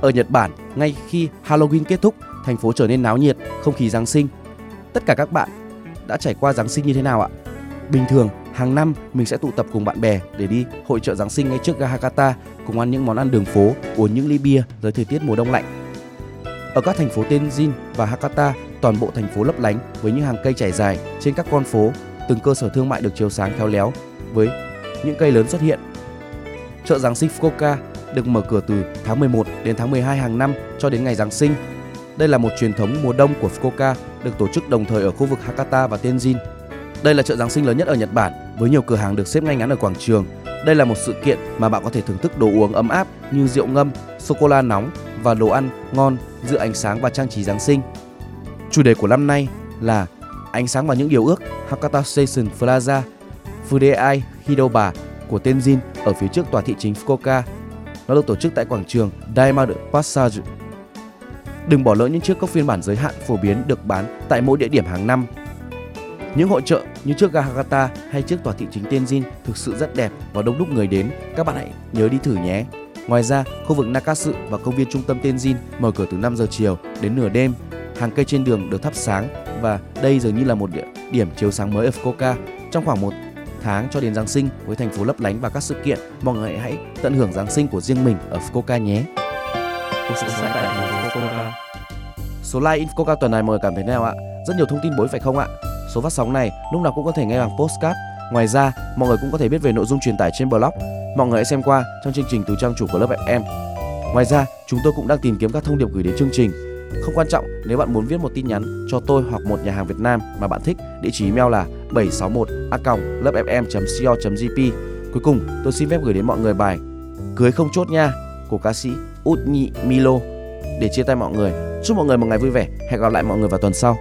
Ở Nhật Bản, ngay khi Halloween kết thúc, thành phố trở nên náo nhiệt, không khí Giáng sinh. Tất cả các bạn đã trải qua Giáng sinh như thế nào ạ? Bình thường, hàng năm mình sẽ tụ tập cùng bạn bè để đi hội trợ Giáng sinh ngay trước ga Hakata, cùng ăn những món ăn đường phố, uống những ly bia dưới thời tiết mùa đông lạnh. Ở các thành phố Tenjin và Hakata, toàn bộ thành phố lấp lánh với những hàng cây trải dài trên các con phố, từng cơ sở thương mại được chiếu sáng khéo léo với những cây lớn xuất hiện. Chợ Giáng sinh Fukuoka được mở cửa từ tháng 11 đến tháng 12 hàng năm cho đến ngày Giáng sinh. Đây là một truyền thống mùa đông của Fukuoka được tổ chức đồng thời ở khu vực Hakata và Tenjin. Đây là chợ Giáng sinh lớn nhất ở Nhật Bản với nhiều cửa hàng được xếp ngay ngắn ở quảng trường. Đây là một sự kiện mà bạn có thể thưởng thức đồ uống ấm áp như rượu ngâm, sô cô la nóng và đồ ăn ngon giữa ánh sáng và trang trí Giáng sinh. Chủ đề của năm nay là Ánh sáng và những điều ước Hakata Station Plaza Fudeai Hidoba của Tenjin ở phía trước tòa thị chính Fukuoka. Nó được tổ chức tại quảng trường Diamond Passage. Đừng bỏ lỡ những chiếc cốc phiên bản giới hạn phổ biến được bán tại mỗi địa điểm hàng năm. Những hội trợ như trước Gahagata hay trước tòa thị chính Tenjin thực sự rất đẹp và đông đúc người đến. Các bạn hãy nhớ đi thử nhé. Ngoài ra, khu vực Nakatsu và công viên trung tâm Tenjin mở cửa từ 5 giờ chiều đến nửa đêm. Hàng cây trên đường được thắp sáng và đây dường như là một địa điểm chiếu sáng mới ở Fukuoka. Trong khoảng một tháng cho đến Giáng sinh với thành phố lấp lánh và các sự kiện, mọi người hãy tận hưởng Giáng sinh của riêng mình ở Fukuoka nhé. Cuộc sống Fukuoka. Số like in Fukuoka tuần này mọi người cảm thấy thế nào ạ? Rất nhiều thông tin bối phải không ạ? Số phát sóng này lúc nào cũng có thể nghe bằng postcard. Ngoài ra, mọi người cũng có thể biết về nội dung truyền tải trên blog. Mọi người hãy xem qua trong chương trình từ trang chủ của lớp FM. Ngoài ra, chúng tôi cũng đang tìm kiếm các thông điệp gửi đến chương trình. Không quan trọng nếu bạn muốn viết một tin nhắn cho tôi hoặc một nhà hàng Việt Nam mà bạn thích, địa chỉ email là 761 a lớpfm.co.jp. Cuối cùng, tôi xin phép gửi đến mọi người bài Cưới không chốt nha của ca sĩ Út Nhị Milo để chia tay mọi người. Chúc mọi người một ngày vui vẻ. Hẹn gặp lại mọi người vào tuần sau.